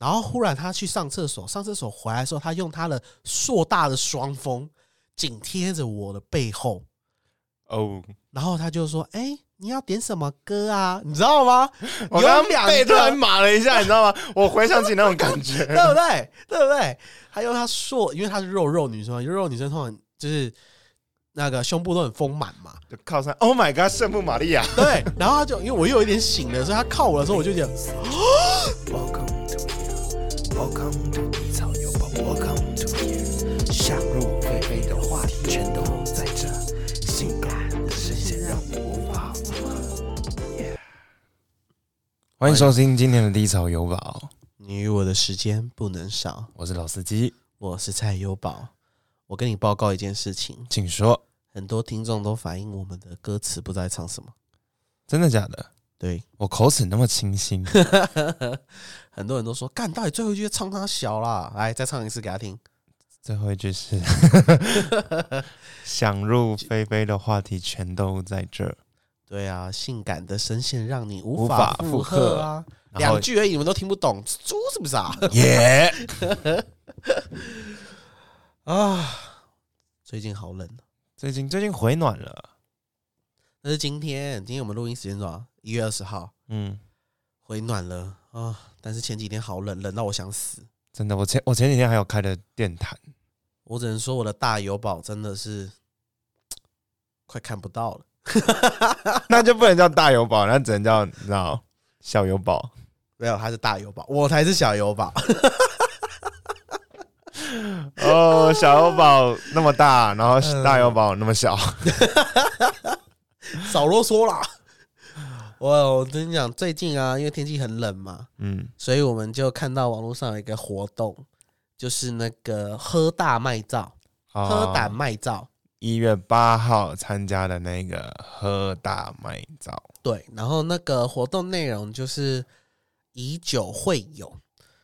然后忽然他去上厕所，上厕所回来的时候，他用他的硕大的双峰紧贴着我的背后，哦，然后他就说：“哎、你要点什么歌啊？你知道吗？我刚刚背突然个，麻了一下，你知道吗？我回想起那种感觉，对不对？对不对？还有他硕，因为他是肉肉女生嘛，肉肉女生通常就是那个胸部都很丰满嘛，就靠上。Oh my god，圣母玛利亚，对。然后他就因为我又有一点醒了，所以他靠我的时候，我就觉得 Welcome to 低草有宝，Welcome to here，想入非非的话题全都在这，性感的声线让你无法负荷。欢迎收听今天的低潮有宝，你与我的时间不能少。我是老司机，我是蔡优宝，我跟你报告一件事情，请说，很多听众都反映我们的歌词不知道在唱什么。真的假的？对，我口齿那么清新，很多人都说，干，到底最后一句唱他小啦？来，再唱一次给他听。最后一句是 想入非非的话题全都在这，对啊，性感的声线让你无无法法负负荷荷啊！两句而已，你们都听不懂，猪是不是啊？耶，啊，最近好冷。最近最近回暖了，那是今天，今天我们录音时间多少？一月二十号，嗯，回暖了啊！但是前几天好冷，冷到我想死。真的，我前我前几天还有开的电毯，我只能说我的大油宝真的是快看不到了。那就不能叫大油宝，那只能叫你知道小油宝。没有，他是大油宝，我才是小油宝。哦，小油宝那么大，然后大油宝那么小，少啰嗦啦！我我跟你讲，最近啊，因为天气很冷嘛，嗯，所以我们就看到网络上有一个活动，就是那个喝大卖照，喝胆卖照。一月八号参加的那个喝大麦照，对，然后那个活动内容就是以酒会友。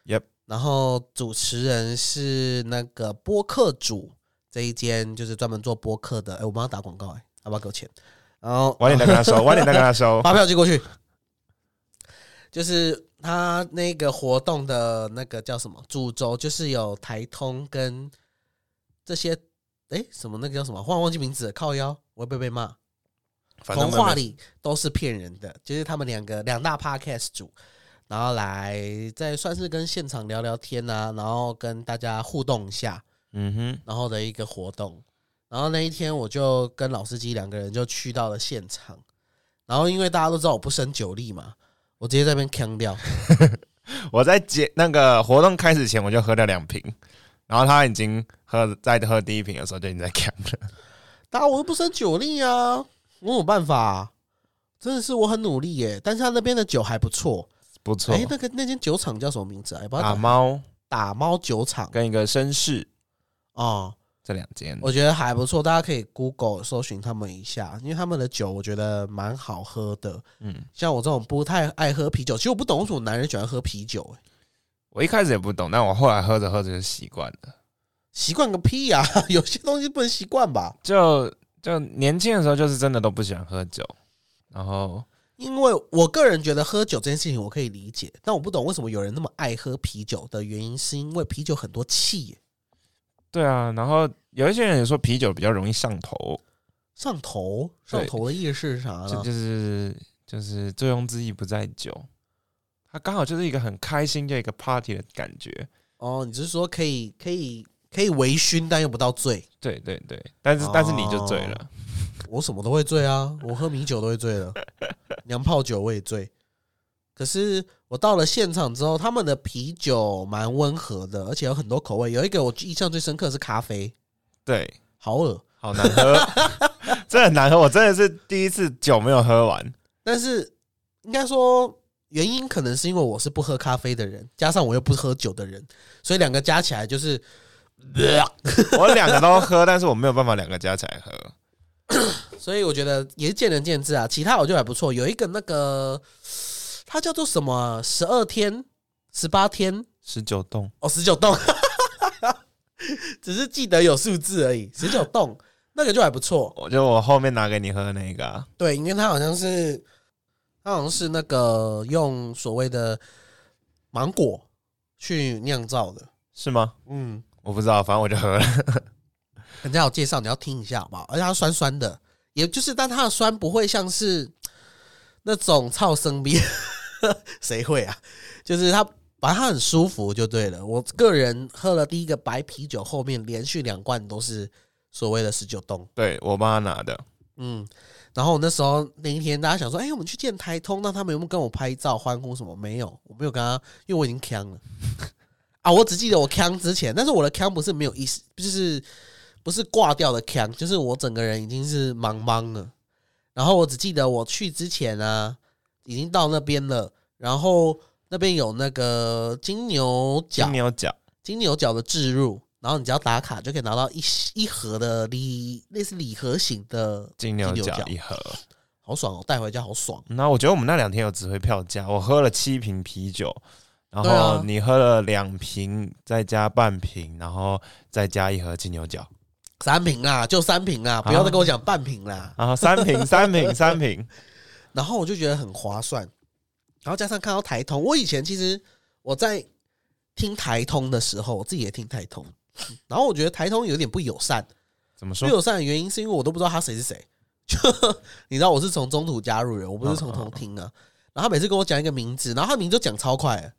Yep 然后主持人是那个播客主这一间就是专门做播客的，哎，我帮他打广告，哎，要不要给我钱？然后晚点再跟他收，晚点再跟他收。发票寄过去，就是他那个活动的那个叫什么主轴，就是有台通跟这些，哎，什么那个叫什么？忽然忘记名字了，靠腰，我会不会被骂？反正童话里都是骗人的，就是他们两个两大 podcast 组，然后来再算是跟现场聊聊天啊，然后跟大家互动一下，嗯哼，然后的一个活动。然后那一天我就跟老司机两个人就去到了现场，然后因为大家都知道我不胜酒力嘛，我直接在那边呛掉，我在结那个活动开始前我就喝了两瓶，然后他已经喝在喝第一瓶的时候就已经在看了。大家我又不胜酒力啊，我有办法、啊？真的是我很努力耶，但是他那边的酒还不错。不错哎、，那个那间酒厂叫什么名字啊？也不知道打猫打猫酒厂跟一个绅士哦。这两间，我觉得还不错，大家可以 Google 搜寻他们一下，因为他们的酒我觉得蛮好喝的。嗯，像我这种不太爱喝啤酒，其实我不懂为什么男人喜欢喝啤酒、欸，我一开始也不懂，但我后来喝着喝着就习惯了。习惯个屁呀、有些东西不能习惯吧？就就年轻的时候就是真的都不喜欢喝酒，然后因为我个人觉得喝酒这件事情我可以理解，但我不懂为什么有人那么爱喝啤酒的原因，是因为啤酒很多气耶、对啊，然后有一些人也说啤酒比较容易上头，上头，上头的意思是啥呢？这就是就是醉翁之意不在酒，它刚好就是一个很开心的一个 party 的感觉。哦，你只是说可以可以可以微醺，但又不到醉。对对对，但是、但是你就醉了，我什么都会醉啊，我喝米酒都会醉了，娘炮酒我也醉。可是我到了现场之后，他们的啤酒蛮温和的，而且有很多口味。有一个我印象最深刻的是咖啡，对，好恶。好难喝，真的很难喝。我真的是第一次酒没有喝完，但是应该说原因可能是因为我是不喝咖啡的人，加上我又不喝酒的人，所以两个加起来就是，我两个都喝，但是我没有办法两个加起来喝。所以我觉得也是见仁见智啊。其他我觉得还不错，有一个那个它叫做什么十二天、十八天？十九洞，哦，十九栋，只是记得有数字而已。十九栋那个就还不错，我就我后面拿给你喝的那个、啊，对，因为它好像是它好像是那个用所谓的芒果去酿造的。是吗？嗯，我不知道，反正我就喝了。人家有介绍，你要听一下好不好？而且它酸酸的，也就是，但它的酸不会像是那种超生逼，谁会啊？就是它，反正它很舒服就对了。我个人喝了第一个白啤酒，后面连续两罐都是所谓的十九洞。对我帮他拿的，嗯，然后那时候那一天，大家想说，哎、我们去见台通，那他们有没有跟我拍照欢呼什么？没有，我没有跟他，因为我已经呛了 啊。我只记得我呛之前，但是我的呛不是没有意思，就是不是挂掉的呛，就是我整个人已经是茫茫了。然后我只记得我去之前啊，已经到那边了，然后那边有那个金牛角金，牛角，金牛角的置入，然后你只要打卡就可以拿到一一盒的礼类似礼盒型的金牛牛角角一盒。好爽哦，带回家好爽。那我觉得我们那两天有值回票价，我喝了七瓶啤酒，然对啊后你喝了两瓶，再加半瓶，然后再加一盒金牛角，三瓶啦，就三瓶啦，不要再跟我讲半瓶啦。然后三瓶，三瓶，三瓶。然后我就觉得很划算，然后加上看到台通，我以前其实我在听台通的时候，我自己也听台通，然后我觉得台通有点不友善。怎么说？不友善的原因是因为我都不知道他谁是谁，就 你知道我是从中途加入人，我不是从头听啊。然后他每次跟我讲一个名字，然后他名字就讲超快的，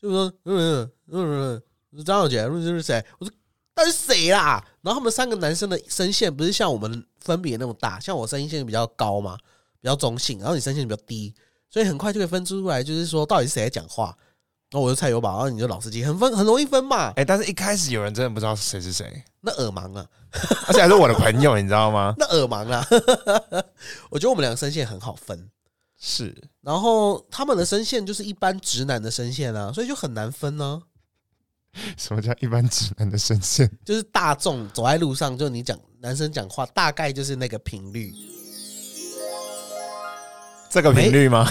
就说嗯嗯嗯嗯，张小姐，这是谁？我说但是谁啦？然后他们三个男生的声线不是像我们分别那么大，像我声音线比较高嘛，比较中性，然后你声线比较低，所以很快就可以分出来，就是说到底是谁在讲话。那我就菜油宝，然后你就老司机，很分很容易分嘛。哎、但是一开始有人真的不知道谁是谁，那耳盲啊，而且还是我的朋友，你知道吗？那耳盲啊，我觉得我们两个声线很好分。是，然后他们的声线就是一般直男的声线啊，所以就很难分呢、什么叫一般直男的声线？就是大众走在路上，就你讲男生讲话，大概就是那个频率，这个频率吗？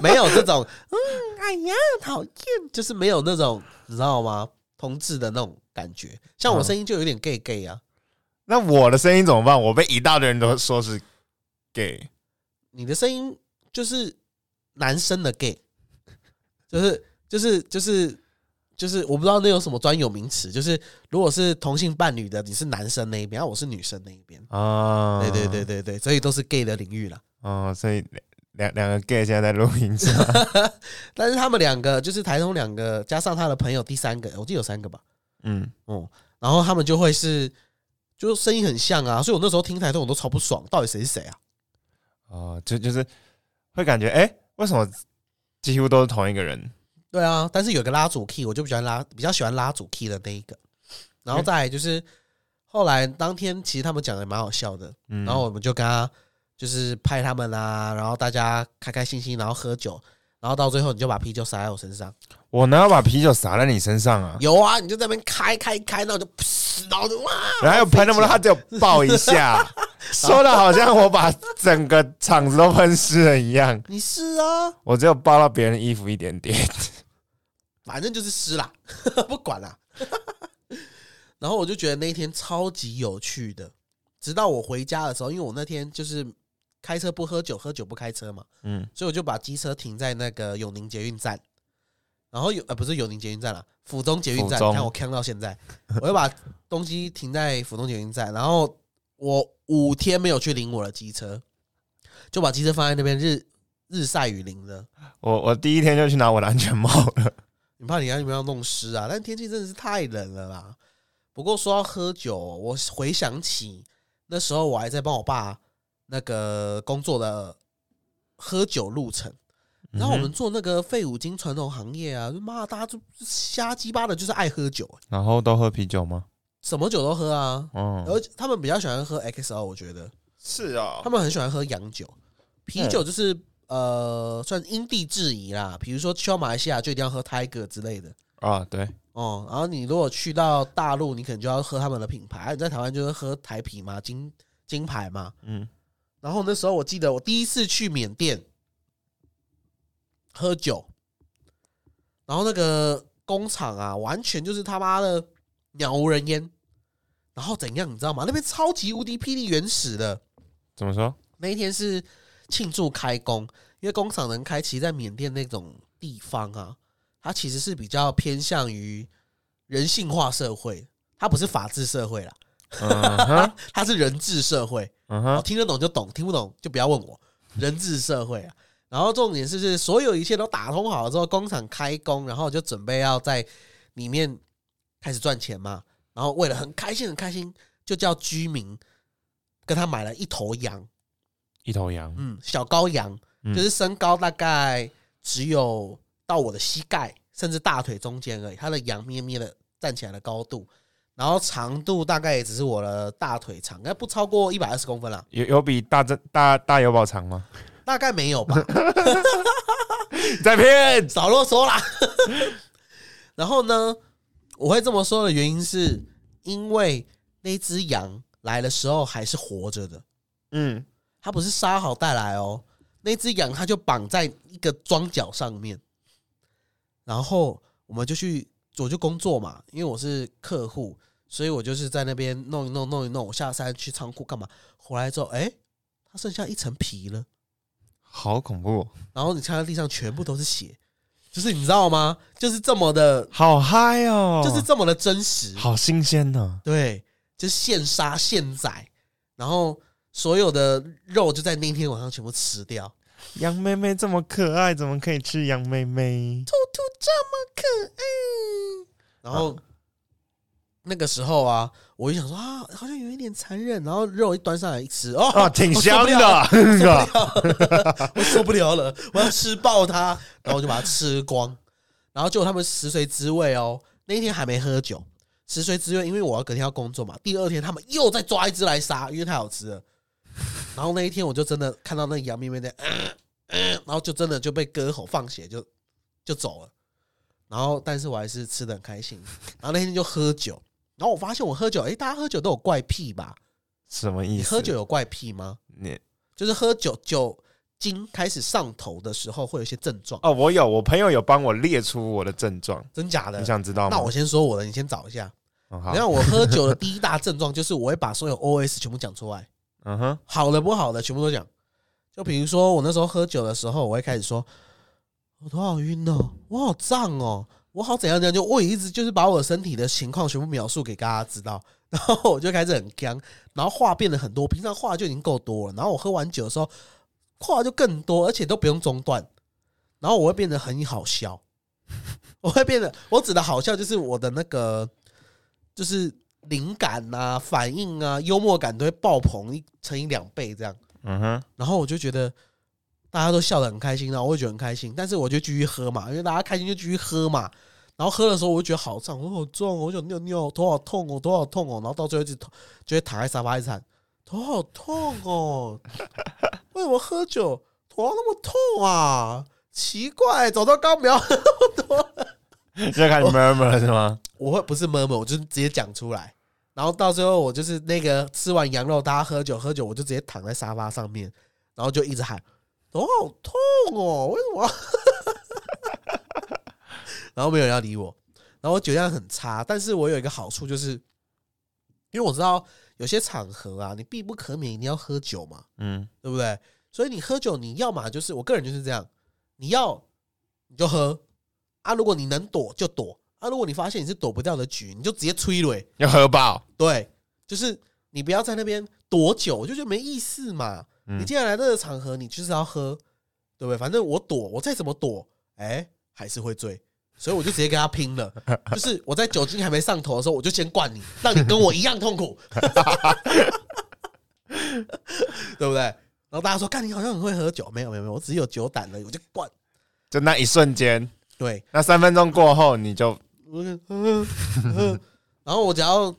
没 有这种嗯，哎呀，讨厌，就是没有那种你知道吗？同志的那种感觉。像我声音就有点 gay gay 啊，那我的声音怎么办？我被一大堆人都说是 gay，你的声音就是男生的 gay，就是就是就是就是我不知道那有什么专有名词，就是如果是同性伴侣的，你是男生那一边，啊，我是女生那一边。啊，对对对，对对，所以都是 gay 的领域啦。哦，所以两两个 gay 现在在录音室，但是他们两个就是台中两个，加上他的朋友第三个，我记得有三个吧。嗯，哦、然后他们就会是，就声音很像啊，所以我那时候听台中我都超不爽，到底谁是谁啊？哦，就就是会感觉，哎、为什么几乎都是同一个人？对啊，但是有个拉主 key，我就比较拉，比较喜欢拉主 key 的那一个。然后再来就是后来当天其实他们讲的蛮好笑的，嗯，然后我们就跟他就是拍他们啊，然后大家开开心心，然后喝酒，然后到最后你就把啤酒洒在我身上。我哪有把啤酒洒在你身上啊？有啊，你就在那边开开开，然后就噗，然后就哇，然后又喷那么多，他只有爆一下，说的好像我把整个场子都喷湿了一样。你是啊，我只有抱到别人的衣服一点点。反正就是湿啦，不管啦。然后我就觉得那一天超级有趣的，直到我回家的时候，因为我那天就是开车不喝酒，喝酒不开车嘛，嗯，所以我就把机车停在那个永宁捷运站，然后有呃不是永宁捷运站了，府中捷运站，府中你看我看到现在，我就把东西停在府中捷运站，然后我五天没有去领我的机车，就把机车放在那边日日晒雨淋的。我我第一天就去拿我的安全帽了。你怕你要你们要弄湿啊？但天气真的是太冷了啦。不过说到喝酒，我回想起那时候我还在帮我爸那个工作的喝酒路程。然后我们做那个废五金传统行业啊，妈大家就瞎鸡巴的，就是爱喝酒、然后都喝啤酒吗？什么酒都喝啊。哦，而且他们比较喜欢喝 XO，我觉得是哦他们很喜欢喝洋酒，啤酒就是、呃算因地制宜啦。比如说去到马来西亚就一定要喝 Tiger 之类的。啊，对，哦，然后你如果去到大陆，你可能就要喝他们的品牌；啊你在台湾就是喝台啤嘛，金金牌嘛。嗯，然后那时候我记得我第一次去缅甸喝酒，然后那个工厂啊，完全就是他妈的鸟无人烟。然后怎样，你知道吗？那边超级无敌霹雳原始的。怎么说？那一天是庆祝开工，因为工厂能开，其实在缅甸那种地方啊，它其实是比较偏向于人性化社会，它不是法治社会啦，它 是人治社会。哦，嗯哼，听得懂就懂，听不懂就不要问我。人治社会啊，然后重点是是所有一切都打通好了之后，工厂开工，然后就准备要在里面开始赚钱嘛。然后为了很开心很开心，就叫居民跟他买了一头羊，一头羊，嗯，小羔羊，嗯就是身高大概只有到我的膝盖，甚至大腿中间而已。它的羊咩咩的站起来的高度，然后长度大概也只是我的大腿长，应该不超过一百二十公分啦。有有比大正大大油宝长吗？大概没有吧，你 在骗，少啰嗦啦。然后呢，我会这么说的原因是因为那只羊来的时候还是活着的，嗯，它不是杀好带来哦。那只羊它就绑在一个庄脚上面，然后我们就去，我就工作嘛，因为我是客户，所以我就是在那边弄一弄弄一弄。我下山去仓库干嘛？回来之后，哎，它剩下一层皮了。好恐怖哦，然后你看到地上全部都是血，就是你知道吗？就是这么的，好嗨哦，就是这么的真实，好新鲜呢。对，就是现杀现宰，然后所有的肉就在那天晚上全部吃掉。羊妹妹这么可爱，怎么可以吃羊妹妹？兔兔这么可爱，然后。那个时候啊，我就想说啊，好像有一点残忍。然后肉一端上来一吃，哦，啊，挺香的，我受不了了，我要吃爆它，然后我就把它吃光。然后就他们食髓知味哦，那一天还没喝酒，食髓知味，因为我要隔天要工作嘛。第二天他们又再抓一只来杀，因为太好吃了。然后那一天我就真的看到那个杨咩咩在，嗯嗯，然后就真的就被割喉放血，就就走了。然后但是我还是吃的很开心。然后那天就喝酒，然后我发现我喝酒，诶，大家喝酒都有怪癖吧？什么意思？你喝酒有怪癖吗？你就是喝酒酒精开始上头的时候，会有一些症状，哦，我有，我朋友有帮我列出我的症状，真假的你？想知道吗？那我先说我的，你先找一下。嗯好你，看我喝酒的第一大症状就是我会把所有 OS 全部讲出来，嗯哼，好的不好的全部都讲。就比如说我那时候喝酒的时候，我会开始说，我头好晕哦，我好胀哦，我好怎样怎样，就我一直就是把我身体的情况全部描述给大家知道，然后我就开始很僵，然后话变得很多，平常话就已经够多了，然后我喝完酒的时候话就更多，而且都不用中断，然后我会变得很好笑，我会变得我指的好笑就是我的那个就是灵感啊、反应啊、幽默感都会爆棚一乘以两倍这样。嗯哼，然后我就觉得大家都笑得很开心，然后我也觉得很开心，但是我就继续喝嘛，因为大家开心就继续喝嘛。然后喝的时候我就觉得好胀，我好重，我想尿尿，头好痛哦，头好痛哦。然后到最后一直就会躺在沙发一直喊头好痛哦，为什么喝酒头那么痛啊？奇怪，早知道刚不要喝那么多。现在开始 murmur 是吗？我会不是闷闷，我就是直接讲出来。然后到最后，我就是那个吃完羊肉，大家喝酒喝酒，我就直接躺在沙发上面，然后就一直喊哦好痛哦，为什么？然后没有人要理我，然后我酒量很差，但是我有一个好处就是，因为我知道有些场合啊，你必不可免一定要喝酒嘛，嗯，对不对？所以你喝酒，你要嘛就是我个人就是这样，你要你就喝啊，如果你能躲就躲啊，如果你发现你是躲不掉的局，你就直接催泪。要喝爆，对，就是你不要在那边躲酒，我就觉得没意思嘛。嗯你既然来这个场合，你就是要喝，对不对？反正我躲，我再怎么躲，哎，还是会醉。所以我就直接跟他拼了，就是我在酒精还没上头的时候，我就先灌你，让你跟我一样痛苦，对不对？然后大家说，看你好像很会喝酒，没有没有没有，我只是有酒胆而已，我就灌。就那一瞬间，对，那三分钟过后，你就然后我只要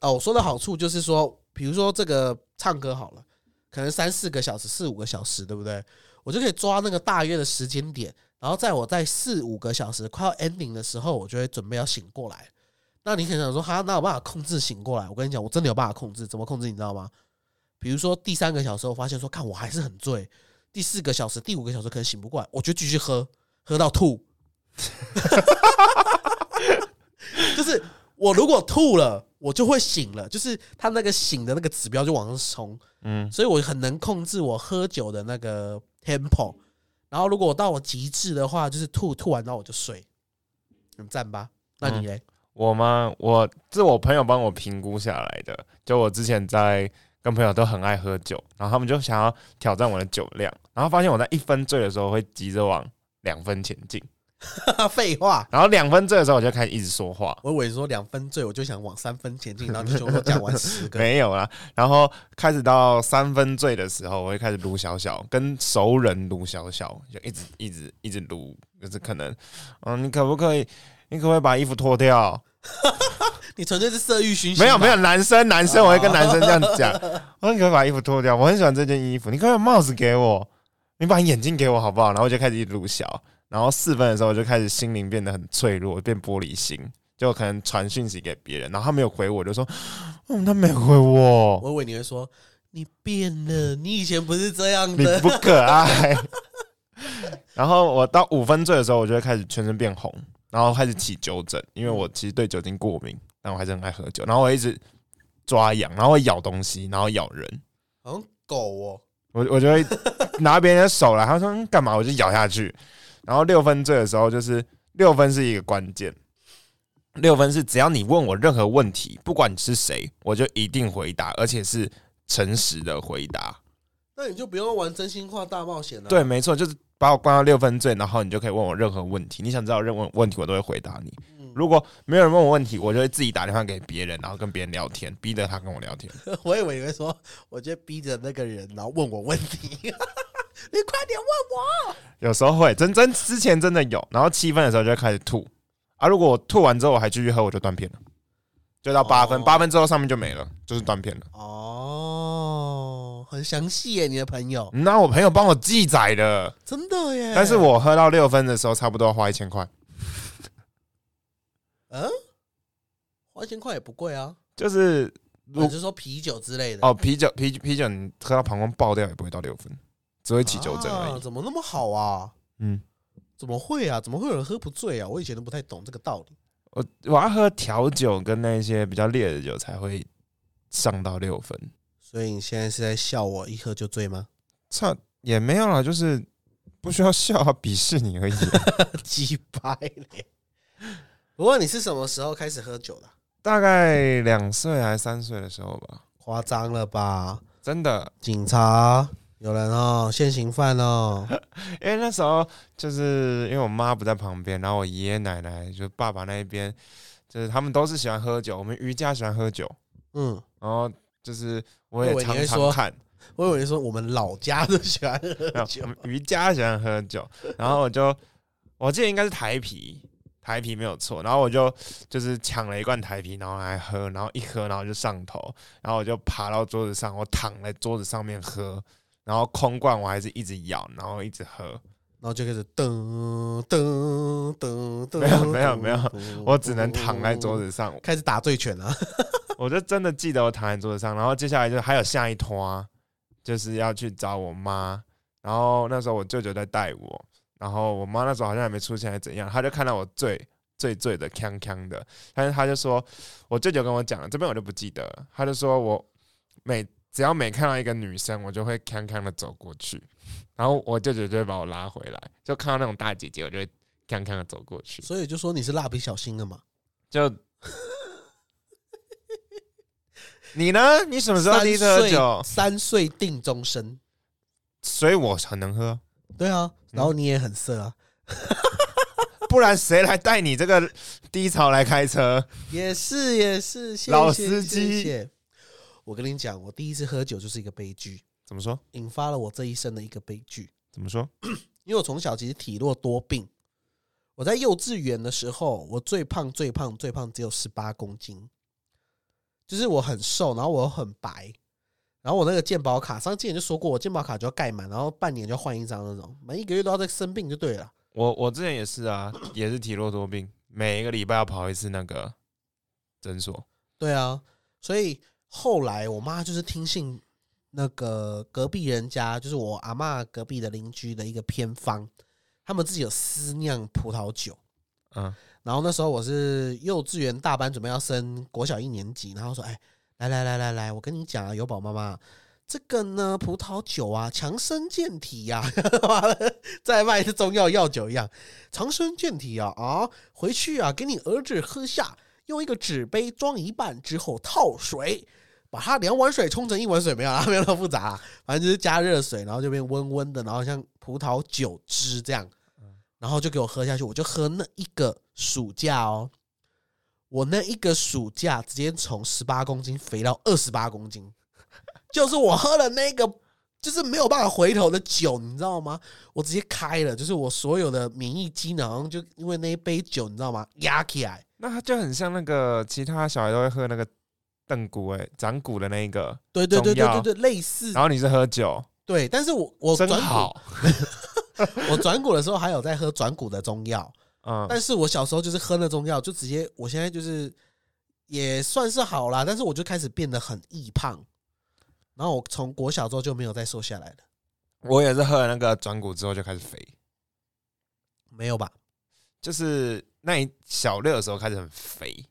哦，我说的好处就是说，比如说这个唱歌好了，可能三四个小时、四五个小时，对不对？我就可以抓那个大约的时间点，然后在我在四五个小时快要 ending 的时候，我就会准备要醒过来。那你可能想说，哈，那有办法控制醒过来？我跟你讲，我真的有办法控制，怎么控制？你知道吗？比如说第三个小时，我发现说，看我还是很醉；第四个小时、第五个小时可能醒不过来，我就继续喝，喝到吐。就是我如果吐了，我就会醒了，就是他那个醒的那个指标就往上冲，嗯，所以我很能控制我喝酒的那个 tempo。然后如果我到我极致的话，就是吐吐完然后我就睡，很赞吧？那你嘞？我吗？我这是我朋友帮我评估下来的。就我之前在跟朋友都很爱喝酒，然后他们就想要挑战我的酒量，然后发现我在一分醉的时候会急着往两分前进，废话，然后两分醉的时候我就开始一直说话，我以为说两分醉，我就想往三分前进，然后你就说讲完十个，没有啦。然后开始到三分醉的时候，我会开始撸小小，跟熟人撸小小，就一直一直一直撸，就是可能，嗯，你可不可以，你可不可以把衣服脱掉？你纯粹是色欲熏心。没有没有，男生男生我会跟男生这样讲，我说你可不可以把衣服脱掉？我很喜欢这件衣服，你可不可以把帽子给我？你把眼镜给我好不好？然后我就开始一小，然后四分的时候我就开始心灵变得很脆弱，变玻璃心，就可能传讯息给别人，然后他没有回我，就说，嗯，他没回我，我以为你会说你变了，你以前不是这样你的。不可爱。然后我到五分醉的时候，我就会开始全身变红，然后开始起酒疹，因为我其实对酒精过敏，但我还是很爱喝酒。然后我一直抓痒，然后会咬东西，然后咬人。好像狗哦，我我就会拿别人的手来，他说嗯干嘛，我就咬下去。然后六分醉的时候，就是六分是一个关键，六分是只要你问我任何问题，不管你是谁，我就一定回答，而且是诚实的回答。那你就不用玩真心话大冒险了。对，，没错，就是把我关到六分醉，然后你就可以问我任何问题，你想知道任何问题，我都会回答你。嗯，如果没有人问我问题，我就会自己打电话给别人，然后跟别人聊天，逼着他跟我聊天。我以为你会说，我就逼着那个人，然后问我问题。你快点问我。有时候会，真真之前真的有，然后七分的时候就开始吐啊。如果我吐完之后我还继续喝，我就断片了，就到八分，哦八分之后上面就没了，就是断片了。哦，很详细耶，你的朋友那我朋友帮我记载的，真的耶。但是我喝到六分的时候，差不多要花一千块，嗯，花一千块也不贵啊。就是我是说啤酒之类的哦，啤酒啤啤酒你喝到膀胱爆掉也不会到六分，只会起酒疹而已。啊怎么那么好啊？嗯，怎么会啊？怎么会有人喝不醉啊？我以前都不太懂这个道理。我我要喝调酒跟那些比较烈的酒才会上到六分，所以你现在是在笑我一喝就醉吗？差也没有啦，就是不需要笑啊，鄙视你而已。鸡掰嘞！不过你是什么时候开始喝酒的啊？大概两岁还是三岁的时候吧，夸张了吧？真的，警察有人哦，现行犯哦。因为那时候就是因为我妈不在旁边，然后我爷爷奶奶就爸爸那一边，就是他们都是喜欢喝酒，我们瑜伽喜欢喝酒，嗯，然后就是我也常常看，我以为说我们老家都喜欢喝 没有酒我。们余家喜欢喝酒，然后我就我记得应该是台啤，台啤没有错，然后我就就是抢了一罐台啤，然后来喝，然后一喝然后就上头，然后我就爬到桌子上，我躺在桌子上面喝，然后空罐我还是一直咬，然后一直喝，然后就开始噔噔噔噔，没有没有没有我只能躺在桌，子上，开始打醉拳了！我就真的记得我躺在桌子上，然后接下来就还有下一拖，就是要去找我妈，然后那时候我舅舅在带我，然后我妈那时候好像还没出现，还是怎样，她就看到我醉醉醉的锵锵的，但是她就说，我舅舅跟我讲了，这边我就不记得了，他就说我每只要每看到一个女生，我就会康康的走过去，然后我舅舅就会把我拉回来，就看到那种大姐姐，我就会康康的走过去，所以就说你是蜡笔小新的嘛？就。你呢？你什么时候第一次喝酒？三岁定终身。所以我很能喝，对啊，然后你也很色啊，不然谁来带你这个低潮来开车？也是也是，谢谢老司机谢谢我跟你讲，我第一次喝酒就是一个悲剧，怎么说？引发了我这一生的一个悲剧。怎么说？因为我从小其实体弱多病，我在幼稚园的时候，我最胖最胖最胖只有十八公斤，就是我很瘦，然后我又很白，然后我那个健保卡，上次之前就说过，我健保卡就要盖满，然后半年就要换一张那种，每一个月都要在生病就对了。我我之前也是啊，也是体弱多病，每一个礼拜要跑一次那个诊所。对啊，所以后来我妈就是听信那个隔壁人家，就是我阿嬷隔壁的邻居的一个偏方，他们自己有私酿葡萄酒。嗯，然后那时候我是幼稚园大班，准备要升国小一年级，然后说：“哎，来来来来来，我跟你讲啊，有宝妈妈这个呢，葡萄酒啊，强身健体呀、完了再卖是中药药酒一样，强身健体啊啊！回去啊，给你儿子喝下，用一个纸杯装一半之后套水，把它两碗水冲成一碗水，没有啦，没有那么复杂啦，反正就是加热水，然后就变温温的，然后像葡萄酒汁这样，然后就给我喝下去，我就喝那一个暑假哦，我那一个暑假直接从十八公斤肥到二十八公斤。就是我喝了那个，就是没有办法回头的酒，你知道吗？我直接开了，就是我所有的免疫机能就因为那一杯酒，你知道吗？压起来。那它就很像那个其他小孩都会喝那个邓骨哎长骨的那一个，对对对对对对，类似。然后你是喝酒，对，但是我我真转骨，好，我转骨的时候还有在喝转骨的中药，嗯，但是我小时候就是喝那中药，就直接我现在就是也算是好啦，但是我就开始变得很易胖，然后我从国小之后就没有再瘦下来了，我也是喝了那个转骨之后就开始肥，没有吧？就是那一小六的时候开始很肥，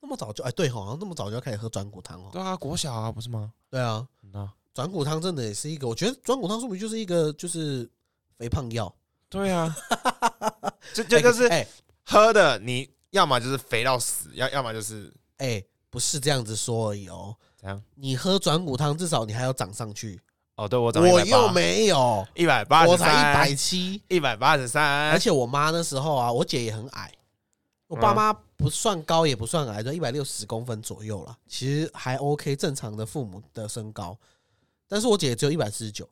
那么早就哎，对，好像那么早就要开始喝转骨汤哦。对啊，国小啊不是吗？对啊，那转骨汤真的也是一个，我觉得转骨汤说明就是一个就是肥胖药，对啊，就就就是哎喝的，你要么就是肥到死，要要么就是哎、不是这样子说而已哦。怎样？你喝转骨汤，至少你还要长上去，哦，对我长我又没有，一百八十我才一百，七，一百八十三，而且我妈那时候啊，我姐也很矮，我爸妈不算高也不算矮，就一百六十公分左右了，其实还 OK，正常的父母的身高。但是我姐只有一百四十九，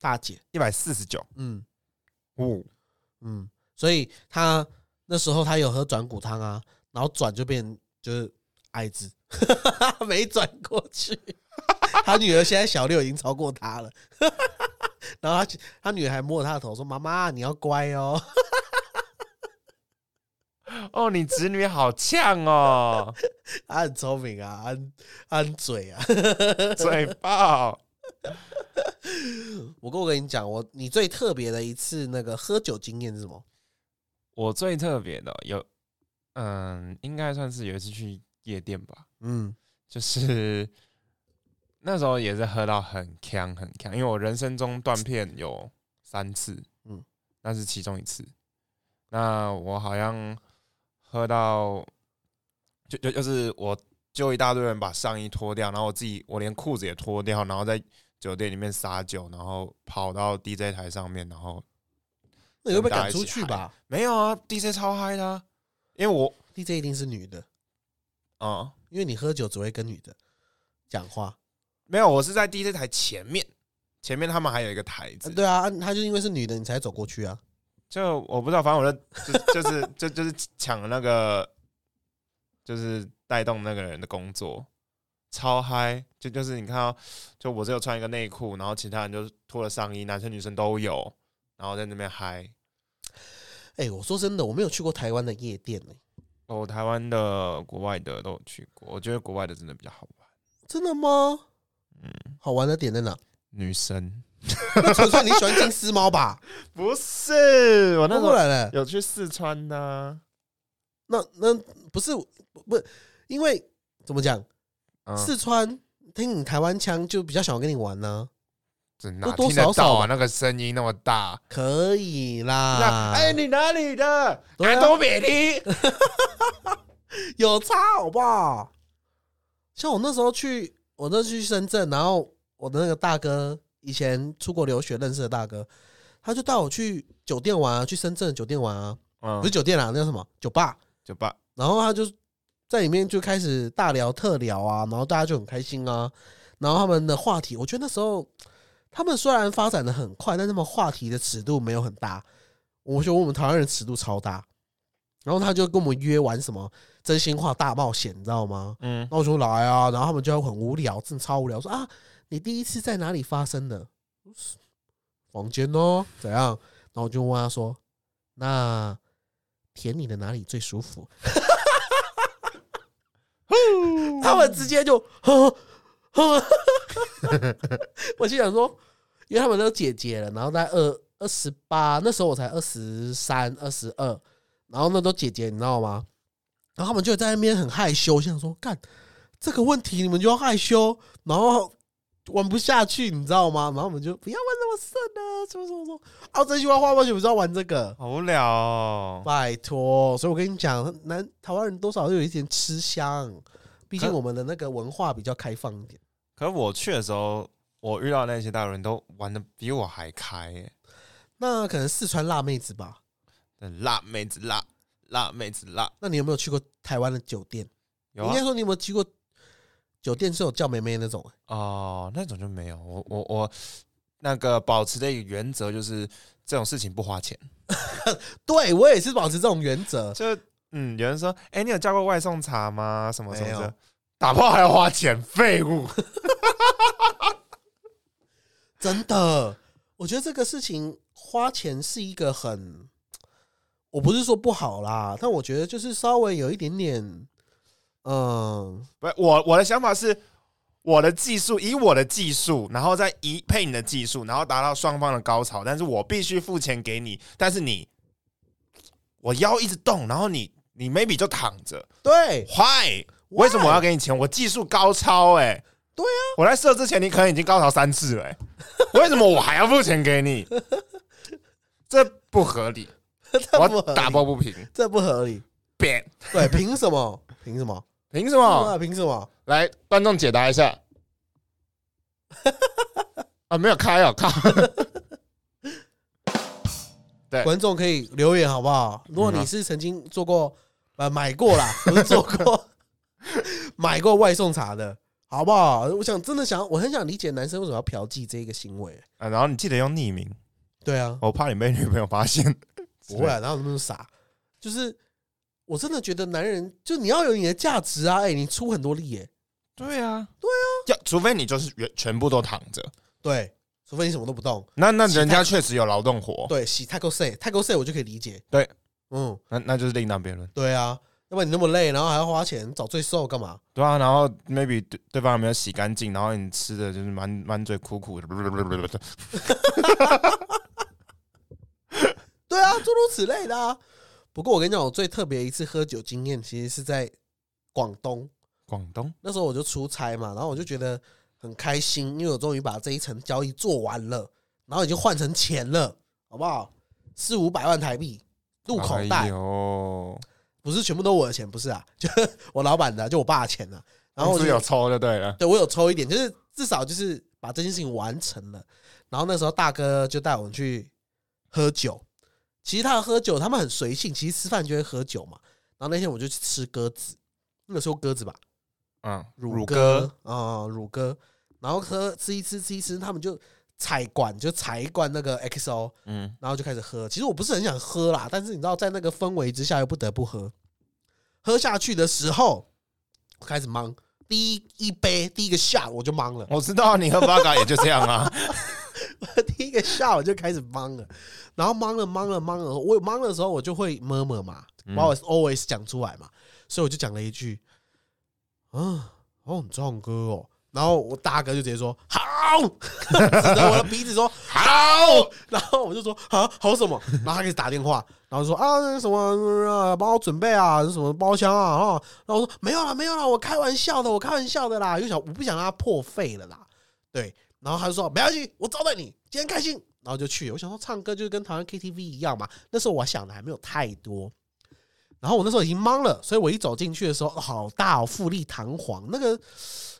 大姐，一百四十九，嗯哦，嗯，所以她那时候她有喝转骨汤啊，然后转就变就是矮子，没转过去。他女儿现在小六已经超过他了，然后他他女儿还摸着他的头说：“妈妈，你要乖哦。” 哦，你侄女好呛哦，他很聪明啊，他很他很嘴啊。嘴爆。我跟我跟你讲，我你最特别的一次那个喝酒经验是什么？我最特别的有，嗯，应该算是有一次去夜店吧，嗯就是那时候也是喝到很呛很呛，因为我人生中断片有三次，嗯嗯，那是其中一次。那我好像喝到，就就就是我就一大堆人把上衣脱掉，然后我自己我连裤子也脱掉，然后在酒店里面撒酒，然后跑到 DJ 台上面，然后那你会被赶出去吧没有啊，DJ 超嗨的啊、因为我？DJ 一定是女的，嗯因为你喝酒只会跟女的讲话。没有，我是在 DJ 台前面，前面他们还有一个台子，啊对啊，他就因为是女的，你才走过去啊。就我不知道，反正我就 就就是就就是抢了那个，就是带动那个人的工作，超嗨！就就是你看到，就我只有穿一个内裤，然后其他人就脱了上衣，男生女生都有，然后在那边嗨。哎、我说真的，我没有去过台湾的夜店呢、哦，台湾的、国外的都有去过，我觉得国外的真的比较好玩。真的吗？嗯，好玩的点在哪？女生 那纯粹你喜欢金丝猫吧？不是我那时候那不然呢？有去四川的啊、那那不是不是因为怎么讲？嗯，四川听你台湾腔就比较想跟你玩呢、这哪多多听得少少啊？那个声音那么大。可以那啦。哎，你哪里的？对啊安东别提。有差好不好？像我那时候去，我那时候去深圳，然后我的那个大哥以前出国留学认识的大哥，他就带我去酒店玩啊，去深圳的酒店玩啊，嗯不是，酒店啦，那叫什么酒吧。酒吧。然后他就在里面就开始大聊特聊啊，然后大家就很开心啊。然后他们的话题，我觉得那时候他们虽然发展的很快，但他们话题的尺度没有很大。我觉得我们台湾人尺度超大。然后他就跟我们约玩什么真心话大冒险，你知道吗？嗯，那我说来啊，然后他们就很无聊，真的超无聊，说啊，你第一次在哪里发生的？房间哦，怎样？然后我就问他说，那舔你的哪里最舒服？他们直接就，呵 呵我心想说，因为他们都姐姐了，然后在二二十八，那时候我才二十三、二十二，然后那都姐姐，你知道吗？然后他们就在那边很害羞，想说干这个问题你们就要害羞，然后玩不下去，你知道吗？然后我们就不要玩那么深啊，什么什么什么。啊，真心话花花就不知道玩这个，好无聊哦。拜托。所以我跟你讲，南台湾人多少都有一点吃香，毕竟我们的那个文化比较开放一点。可是我去的时候，我遇到那些大陆人都玩的比我还开耶。那可能四川辣妹子吧？辣妹子辣，辣妹子辣，那你有没有去过台湾的酒店？有啊应该。说你有没有去过酒店是有叫妹妹那种？哦，那种就没有。我我我那个保持的一个原则就是这种事情不花钱。对我也是保持这种原则。就嗯，有人说，哎、你有叫过外送茶吗？什么什么的，打炮还要花钱，废物。真的，我觉得这个事情花钱是一个很，我不是说不好啦，但我觉得就是稍微有一点点，嗯，不是我我的想法是，我的技术以我的技术，然后再一配你的技术，然后达到双方的高潮。但是我必须付钱给你，但是你我腰一直动，然后你你 maybe 就躺着对，，why？为什么我要给你钱？我技术高超哎、对啊，我在射之前你可能已经高潮三次了、欸，为什么我还要付钱给你？这不合理，我打抱不平。这不合理。扁，对，凭什么？凭什么？凭什么？啊，凭什么？来，观众解答一下。啊，没有开哦，靠！对观众可以留言好不好？如果你是曾经做过呃买过啦，不是做过买过外送茶的，好不好？我想真的想，我很想理解男生为什么要嫖妓这个行为。啊，然后你记得用匿名，对啊，我怕你被女朋友发现。不会啊，哪有那么傻？就是我真的觉得男人就你要有你的价值啊！哎、你出很多力哎、对啊，对啊，要除非你就是全全部都躺着，对，除非你什么都不动。那那人家确实有劳动活，对，洗太够 say 太够 say 我就可以理解。对，嗯，那那就是另当别论。对啊，要不然你那么累，然后还要花钱找罪受干嘛？对啊，然后 maybe 对对方有没有洗干净，然后你吃的就是满满嘴苦苦的，对啊，诸如此类的啊。不过我跟你讲，我最特别一次喝酒经验，其实是在广东。广东那时候我就出差嘛，然后我就觉得很开心，因为我终于把这一层交易做完了，然后已经换成钱了，好不好？四五百万台币入口袋，哎，不是全部都我的钱，不是啊，就 我老板的啊，就我爸的钱啊。然后我就有抽就对了。对我有抽一点，就是至少就是把这件事情完成了。然后那时候大哥就带我们去喝酒，其实他喝酒他们很随性，其实吃饭就会喝酒嘛。然后那天我就去吃鸽子，那个时候鸽子吧，嗯，乳乳鸽鸽，啊，乳鸽，然后喝吃一吃吃一吃，他们就采管就采一罐那个 XO，嗯，然后就开始喝。其实我不是很想喝啦，但是你知道，在那个氛围之下又不得不喝。喝下去的时候，我开始懵。第一一杯第一个下我就懵了，我知道你喝八嘎也就这样啊。第一个下我就开始懵了，然后懵了懵了懵了，我懵的时候我就会 murmur 嘛，嗯把我 always 讲出来嘛，所以我就讲了一句，啊，好想唱歌哦。然后我大哥就直接说好，指着我的鼻子说好，然后我就说啊好什么？然后他开始打电话，然后说啊那个什么啊帮我准备啊什么包厢啊啊，然后我说没有啦没有啦，我开玩笑的，我开玩笑的啦，又想我不想让他破费了啦，对，然后他就说没关系，我招待你，今天开心，然后就去。我想说唱歌就是跟台湾 KTV 一样嘛，那时候我想的还没有太多。然后我那时候已经懵了，所以我一走进去的时候，哦好大哦，富丽堂皇。那个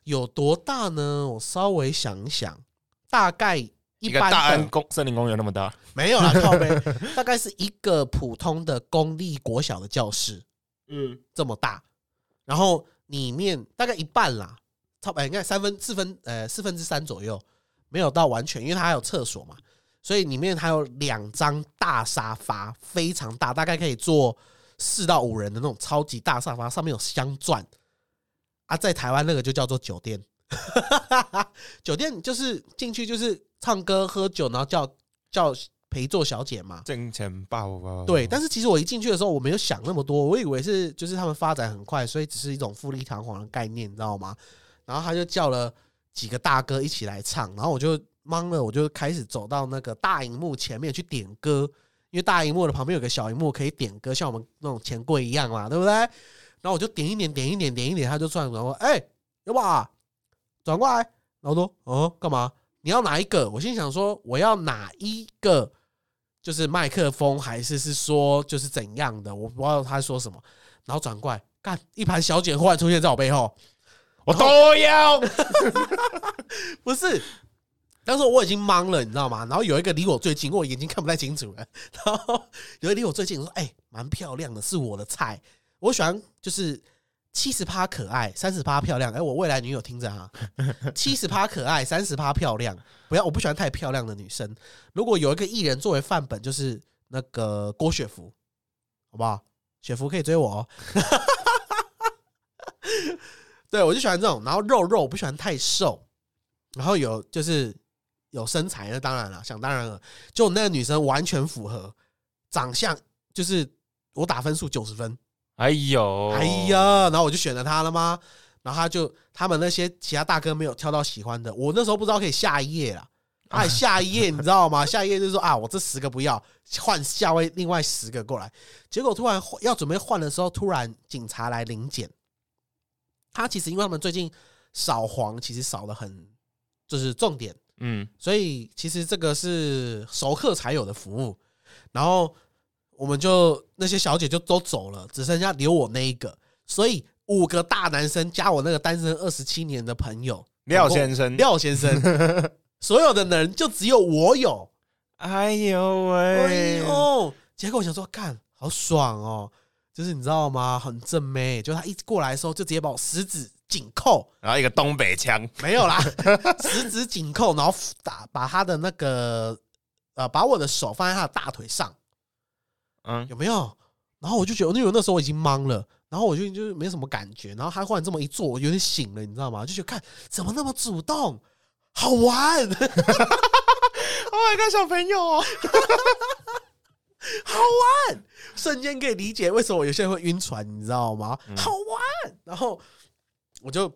有多大呢？我稍微想一想，大概一一个般的大安公森林公园那么大，没有啦，靠背，大概是一个普通的公立国小的教室嗯，这么大，然后里面大概一半啦，差不多应该三分四分呃四分之三左右，没有到完全，因为它还有厕所嘛，所以里面还有两张大沙发，非常大，大概可以坐四到五人的那种超级大沙发，上面有镶钻啊，在台湾那个就叫做酒店，酒店就是进去就是唱歌喝酒，然后叫叫陪坐小姐嘛，挣钱爆爆。对，但是其实我一进去的时候，我没有想那么多，我以为是就是他们发展很快，所以只是一种富丽堂皇的概念，你知道吗？然后他就叫了几个大哥一起来唱，然后我就懵了，我就开始走到那个大荧幕前面去点歌，因为大荧幕的旁边有个小荧幕可以点歌，像我们那种钱柜一样嘛，对不对？然后我就点一点，点一点，点一点，他就转然跟我说：“哎、有吧？转过来，然后说哦，干嘛？你要哪一个？我心想说我要哪一个？就是麦克风还是是说就是怎样的？我不知道他说什么。然后转过来，干一盘小姐忽然出现在我背后，我都要。不是，当时我已经懵了，你知道吗？然后有一个离我最近，因为我眼睛看不太清楚了。然后有一个离我最近，我说：“哎、蛮漂亮的，是我的菜。我喜欢就是七十趴可爱，三十趴漂亮。哎、我未来女友听着哈，七十趴可爱，三十趴漂亮。不要，我不喜欢太漂亮的女生。如果有一个艺人作为范本，就是那个郭雪芙，好不好？雪芙可以追我哦。对，我就喜欢这种，然后肉肉，我不喜欢太瘦，然后有就是有身材，那当然了，想当然了，就那个女生完全符合长相，就是我打分数九十分，哎呦，哎，呀，然后我就选了她了吗？然后他就他们那些其他大哥没有挑到喜欢的，我那时候不知道可以下一页了，哎，下一页你知道吗？下一页就是说啊，我这十个不要，换下位另外十个过来。结果突然要准备换的时候，突然警察来临检。他其实因为他们最近扫黄，其实扫的很就是重点，嗯，所以其实这个是熟客才有的服务。然后我们就那些小姐就都走了，只剩下留我那一个，所以五个大男生加我那个单身二十七年的朋友廖先生，廖先生，所有的人就只有我有。哎呦哎喂，呦，结果我想说，干好爽哦，就是你知道吗？很正妹，就他一过来的时候，就直接把我十指紧扣，然后一个东北腔，没有啦，十指紧扣，然后打把他的那个呃，把我的手放在他的大腿上，嗯，有没有？然后我就觉得，因为那时候我已经懵了，然后我就就是没什么感觉，然后他忽然这么一做，我有点醒了，你知道吗？就觉得看怎么那么主动，好玩，Oh my god，小朋友。哦，好玩，瞬间可以理解为什么有些人会晕船，你知道吗？嗯好玩，然后我就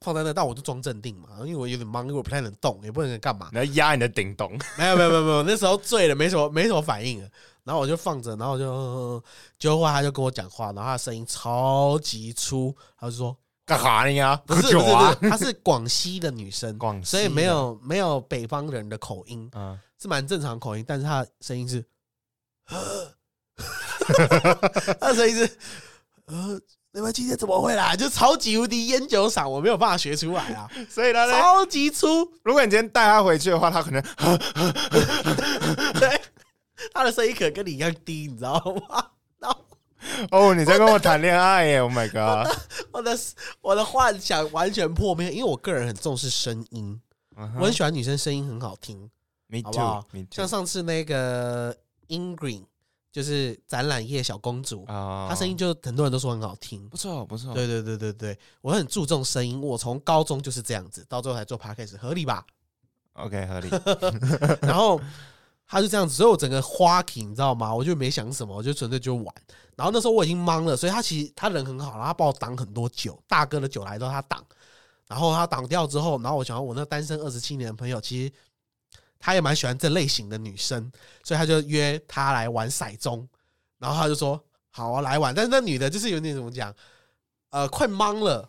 放在那，但我就装镇定嘛，因为我有点忙，因为我不太能动，也不能干嘛。你要压你的顶咚，没有没有没有没有，那时候醉了，没什么没什么反应了。然后我就放着，然后就就，呃结果他就跟我讲话，然后他的声音超级粗，他就说干哈你啊？不是不是她是广西的女生，广西所以没有没有北方人的口音，嗯，是蛮正常口音，但是她的声音是，她的声音是，呃，你们今天怎么会来？就超级无敌烟酒嗓，我没有办法学出来啊，所以他呢，超级粗，如果你今天带他回去的话，他可能 对，他的声音可能跟你一样低，你知道吗？然后哦，你在跟我谈恋爱耶！Oh my god！我的我的幻想完全破灭，因为我个人很重视声音，我很喜欢女生声音很好听。Too，Me 像 too。上次那个 Ingrid，就是展览夜小公主，啊她声音就很多人都说很好听。不错不错。对对对对对，我很注重声音，我从高中就是这样子，到最后才做 podcast，合理吧？，OK，合理。然后他就这样子，所以我整个花体你知道吗？我就没想什么，我就纯粹就玩。然后那时候我已经懵了，所以他其实他人很好，然后他帮我挡很多酒，大哥的酒来都他挡。然后他挡掉之后，然后我想要我那单身二十七年的朋友，其实他也蛮喜欢这类型的女生，所以他就约她来玩骰盅。然后他就说好啊，来玩。但是那女的就是有点怎么讲，呃，快懵了，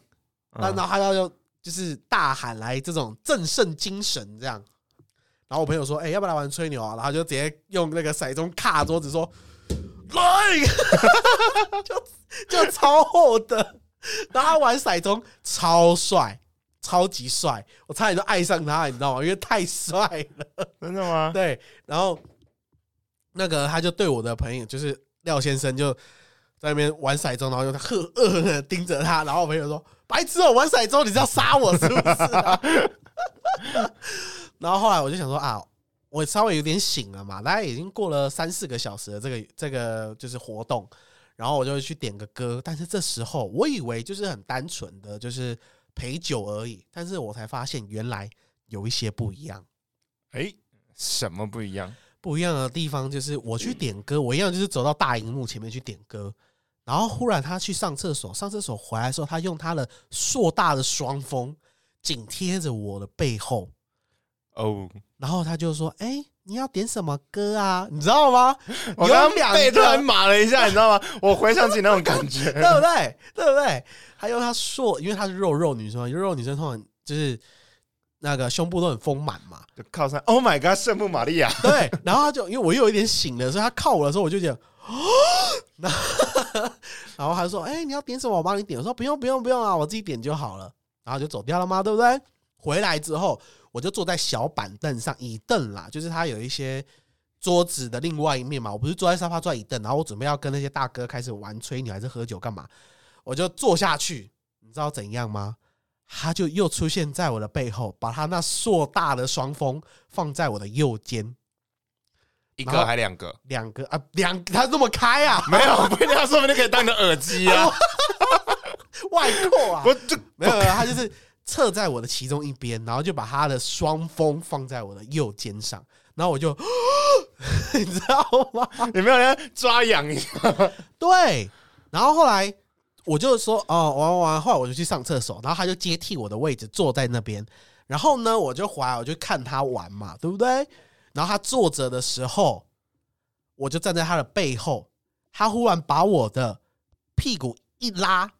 但嗯然后他要就就是大喊来这种振奋精神这样。然后我朋友说：“哎、要不要来玩吹牛啊？”然后就直接用那个骰盅卡桌子说：“来！” 就就超厚的。然后他玩骰盅超帅，超级帅，我差点就爱上他，你知道吗？因为太帅了。真的吗？对，然后那个他就对我的朋友，就是廖先生，就在那边玩骰盅，然后就恶恶狠狠地盯着他，然后我朋友说：“白痴哦，玩骰盅你是要杀我是不是、啊？” 然后后来我就想说啊，我稍微有点醒了嘛，大概已经过了三四个小时的这个这个就是活动，然后我就去点个歌，但是这时候我以为就是很单纯的就是陪酒而已，但是我才发现原来有一些不一样。哎，什么不一样？不一样的地方就是，我去点歌，我一样就是走到大荧幕前面去点歌，然后忽然他去上厕所，上厕所回来的时候，他用他的硕大的双峰紧贴着我的背后，哦，然后他就说：“哎、你要点什么歌啊？你知道吗？我刚刚有两背突然个，麻了一下，你知道吗？我回想起那种感觉。对不对？对不对？还有她硕，因为她是肉肉女生嘛，肉肉女生通常就是那个胸部都很丰满嘛，就靠上，Oh my God，圣母玛利亚，对。然后她就因为我又有一点醒了，所以她靠我的时候，我就觉得。然后然后她说：“哎、你要点什么？我帮你点。”我说：“不用，不用，不用啊，我自己点就好了。”然后就走掉了嘛？对不对？回来之后，我就坐在小板凳上，椅凳啦，就是它有一些桌子的另外一面嘛。我不是坐在沙发，坐在椅凳，然后我准备要跟那些大哥开始玩吹牛还是喝酒干嘛，我就坐下去。你知道怎样吗？他就又出现在我的背后，把他那硕大的双峰放在我的右肩，一个还两个？两个啊，两他这么开啊，没有，不一定要说不定可以当你的耳机啊。外扩啊，不就没有，没有，他就是侧在我的其中一边，然后就把他的双峰放在我的右肩上，然后我就，你知道吗？有没有人抓痒一下？对，然后后来我就说，哦，玩完玩，后来我就去上厕所，然后他就接替我的位置坐在那边，然后呢，我就回来，我就看他玩嘛，对不对？然后他坐着的时候，我就站在他的背后，他忽然把我的屁股一拉，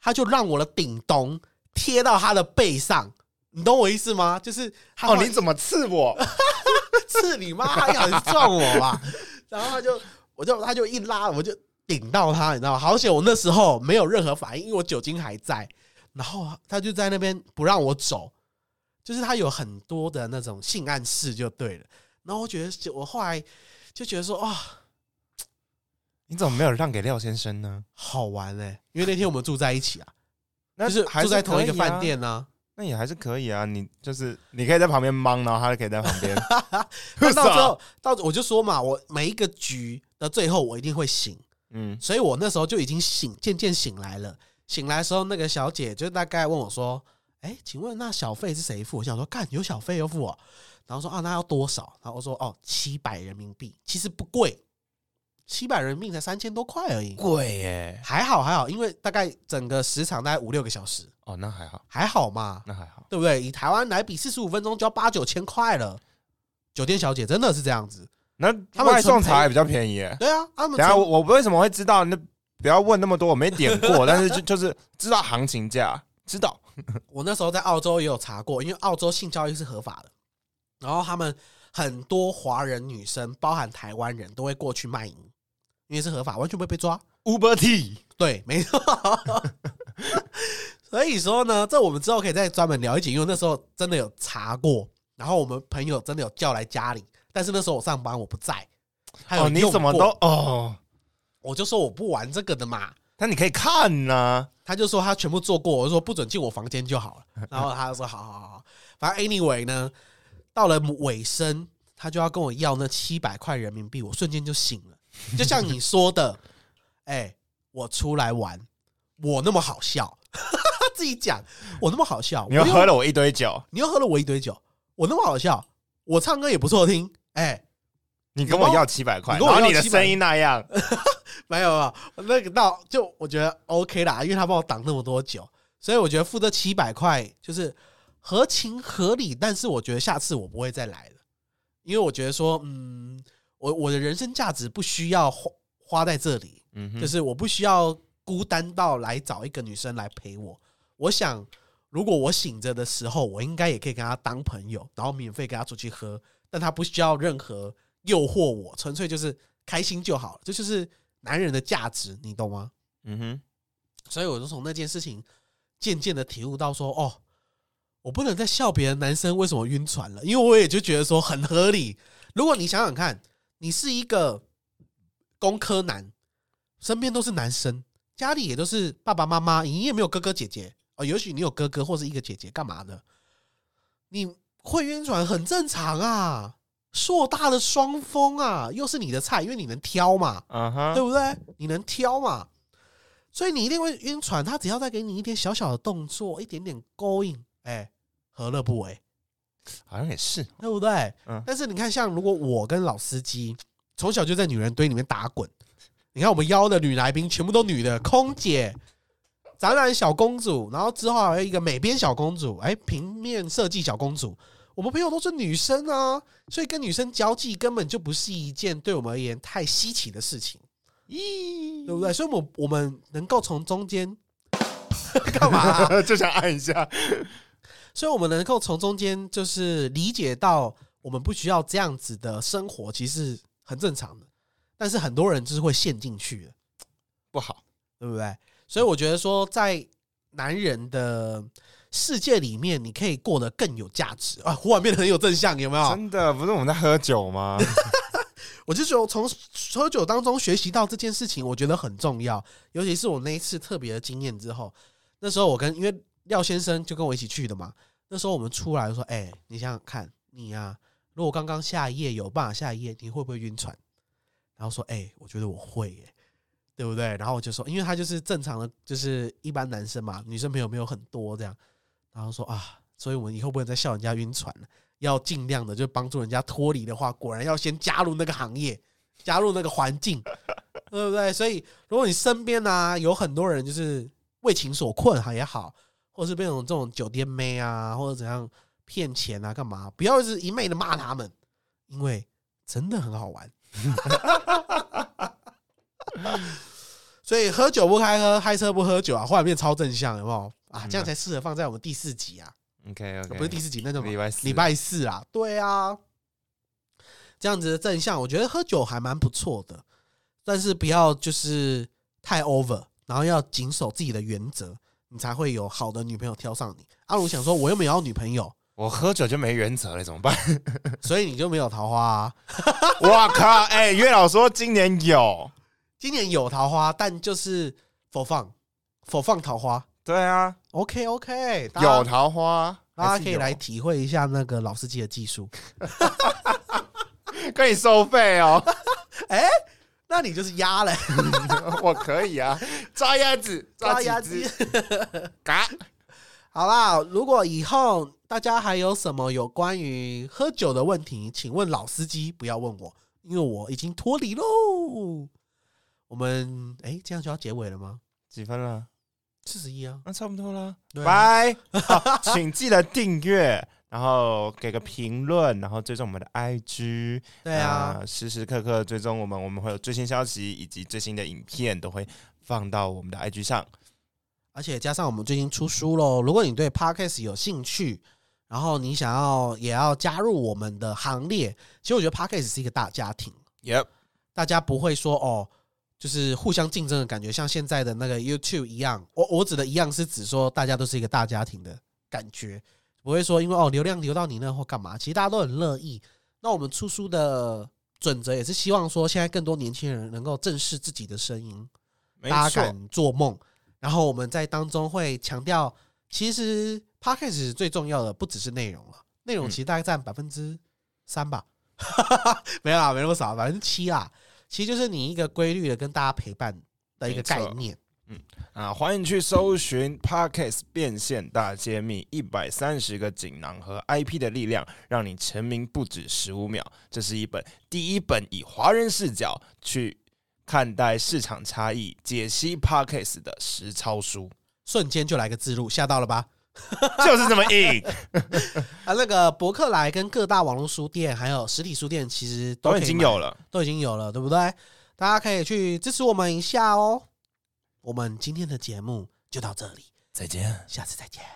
他就让我的顶咚贴到他的背上，你懂我意思吗？就是他哦，你怎么刺我？刺你妈！他想撞我吧？然后他就，我就他就一拉，我就顶到他，你知道吗？好险我那时候没有任何反应，因为我酒精还在。然后他就在那边不让我走，就是他有很多的那种性暗示就对了。然后我觉得，我后来就觉得说，哇，你怎么没有让给廖先生呢？好玩哎、因为那天我们住在一起啊，那就是还住在同一个饭，店呢、那也还是可以啊。你就是你可以在旁边忙，然后他就可以在旁边。那 到最后，到我就说嘛，我每一个局的最后，我一定会醒。嗯，所以我那时候就已经醒，渐渐醒来了。醒来的时候，那个小姐就大概问我说：“哎，请问那小费是谁付？”我想说：“干，有小费要付哦。”然后说：“啊，那要多少？”然后我说：“哦，七百人民币，其实不贵，七百人民币才三千多块而已，贵耶。还好还好，因为大概整个时长大概五六个小时，哦，那还好，还好嘛，那还好。对不对？以台湾来比，四十五分钟就要八九千块了。酒店小姐真的是这样子，那他们外送茶也比较便宜耶。对啊，他们等一下我我为什么会知道？那不要问那么多，我没点过，但是就就是知道行情价，知道。我那时候在澳洲也有查过，因为澳洲性交易是合法的，然后他们很多华人女生，包含台湾人都会过去卖淫，因为是合法，完全不会被抓。Uber T，对，没错。所以说呢，这我们之后可以再专门聊一集，因为那时候真的有查过，然后我们朋友真的有叫来家里，但是那时候我上班我不在。还有哦，你怎么都哦？我就说我不玩这个的嘛，但你可以看呐、他就说他全部做过，我就说不准进我房间就好了。然后他就说好好好好，反正 anyway 呢，到了尾声，他就要跟我要那七百块人民币，我瞬间就醒了，就像你说的，哎、我出来玩，我那么好笑，自己讲我那么好笑，你又喝了我一堆酒，你又喝了我一堆酒，我那么好笑，我唱歌也不错听，哎、你跟我要七百块，然后你的声音那样，没有没有，那个到就我觉得 OK 啦，因为他帮我挡那么多酒，所以我觉得付这七百块就是合情合理。但是我觉得下次我不会再来了，因为我觉得说，嗯，我我的人生价值不需要花花在这里，嗯，就是我不需要孤单到来找一个女生来陪我。我想，如果我醒着的时候，我应该也可以跟她当朋友，然后免费跟她出去喝，但她不需要任何诱惑我，纯粹就是开心就好了。这就是男人的价值，你懂吗？嗯哼，所以我就从那件事情渐渐的体悟到说，哦，我不能再笑别人男生为什么晕船了，因为我也就觉得说很合理。如果你想想看，你是一个工科男，身边都是男生，家里也都是爸爸妈妈，你也没有哥哥姐姐哦，也许你有哥哥或是一个姐姐，干嘛的？你会晕船很正常啊，硕大的双峰啊，又是你的菜，因为你能挑嘛。对不对？你能挑嘛？所以你一定会晕船。他只要再给你一点小小的动作，一点点勾引，哎，何乐不为？好像也是，对不对？嗯但是你看，像如果我跟老司机从小就在女人堆里面打滚，你看我们邀的女来宾全部都女的，空姐、展览小公主，然后之后还有一个美编小公主，哎，平面设计小公主。我们朋友都是女生啊，所以跟女生交际根本就不是一件对我们而言太稀奇的事情，咦对不对？所以，我我们能够从中间 干嘛啊、就想按一下，所以我们能够从中间就是理解到，我们不需要这样子的生活，其实很正常的。但是很多人就是会陷进去的，不好。对不对？所以我觉得说，在男人的世界里面，你可以过得更有价值啊！忽然变得很有正向，有没有？真的不是我们在喝酒吗？我就觉得从喝酒当中学习到这件事情，我觉得很重要。尤其是我那一次特别的经验之后，那时候我跟因为廖先生就跟我一起去的嘛。那时候我们出来就说：“哎、你想想看，你呀、如果刚刚下一页有办法下一页，你会不会晕船？”然后说：“哎、我觉得我会耶，对不对？”然后我就说，因为他就是正常的，就是一般男生嘛，女生朋友没有很多这样。然后说啊，所以我们以后不能再笑人家晕船了。要尽量的就帮助人家脱离的话，果然要先加入那个行业，加入那个环境，对不对？所以如果你身边呢、有很多人就是为情所困哈也好，或者是被这种这种酒店妹啊，或者怎样骗钱啊，干嘛？不要是一昧的骂他们，因为真的很好玩。所以喝酒不开喝，开车不喝酒啊，后来变超正向，有没有啊？这样才适合放在我们第四集啊。OK OK，不是第四集，那叫礼拜四礼拜四啊，对啊，这样子的正向，我觉得喝酒还蛮不错的，但是不要就是太 over，然后要谨守自己的原则，你才会有好的女朋友挑上你。阿如想说，我又没有要女朋友，我喝酒就没原则了，怎么办？所以你就没有桃花啊。哇靠！哎、月老说今年有，今年有桃花，但就是否放否放桃花。对啊，OK OK，有桃花，还是有大家可以来体会一下那个老司机的技术。可以收费哦，那你就是鸭嘞，我可以啊，抓鸭子，抓鸭几鸡只，。嘎，好啦，如果以后大家还有什么有关于喝酒的问题，请问老司机，不要问我，因为我已经脱离喽。我们哎、这样就要结尾了吗？几分了？四十一啊，那差不多啦。拜请记得订阅，然后给个评论，然后追踪我们的 IG，对啊，那时时刻刻追踪我们，我们会有最新消息以及最新的影片都会放到我们的 IG 上。而且加上我们最近出书喽，如果你对 Podcast 有兴趣，然后你想要也要加入我们的行列，其实我觉得 Podcast 是一个大家庭。Yep，大家不会说哦，就是互相竞争的感觉，像现在的那个 YouTube 一样。我我指的一样是指说大家都是一个大家庭的感觉，不会说因为哦流量流到你那或干嘛，其实大家都很乐意。那我们出书的准则也是希望说，现在更多年轻人能够正视自己的声音，大家敢做梦。然后我们在当中会强调，其实 Podcast 最重要的不只是内容了，内容嗯其实大概占百分之三吧，没有啦，没那么少，百分之七啦。其实就是你一个规律的跟大家陪伴的一个概念。啊，欢迎去搜寻 Parkes 变现大揭秘，一百三十个锦囊和 IP 的力量，让你成名不止十五秒。这是一本第一本以华人视角去看待市场差异、解析 Podcast 的实操书，瞬间就来个自录，吓到了吧？就是这么硬，啊，那个博客来跟各大网络书店还有实体书店其实都已经有了。都已经有了，对不对？大家可以去支持我们一下哦。我们今天的节目就到这里，再见。下次再见。